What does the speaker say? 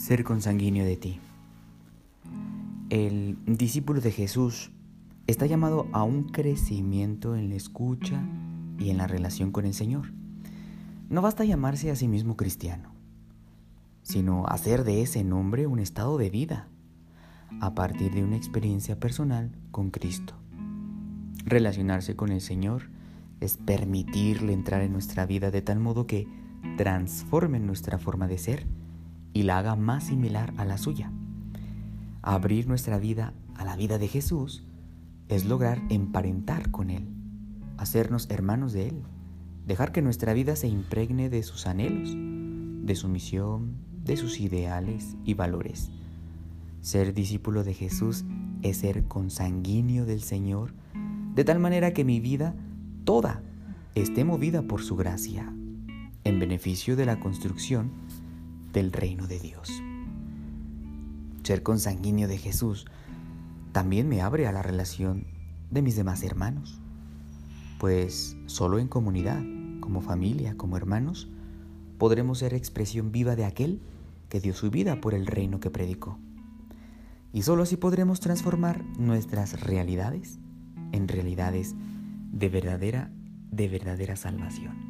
ser consanguíneo de ti. El discípulo de Jesús está llamado a un crecimiento en la escucha y en la relación con el Señor. No basta llamarse a sí mismo cristiano, sino hacer de ese nombre un estado de vida a partir de una experiencia personal con Cristo. Relacionarse con el Señor es permitirle entrar en nuestra vida de tal modo que transforme nuestra forma de ser y la haga más similar a la suya. Abrir nuestra vida a la vida de Jesús es lograr emparentar con Él, hacernos hermanos de Él, dejar que nuestra vida se impregne de sus anhelos, de su misión, de sus ideales y valores. Ser discípulo de Jesús es ser consanguíneo del Señor, de tal manera que mi vida toda esté movida por su gracia, en beneficio de la construcción del reino de Dios. Ser consanguíneo de Jesús también me abre a la relación de mis demás hermanos, pues solo en comunidad, como familia, como hermanos, podremos ser expresión viva de aquel que dio su vida por el reino que predicó. Y solo así podremos transformar nuestras realidades en realidades de verdadera, de verdadera salvación.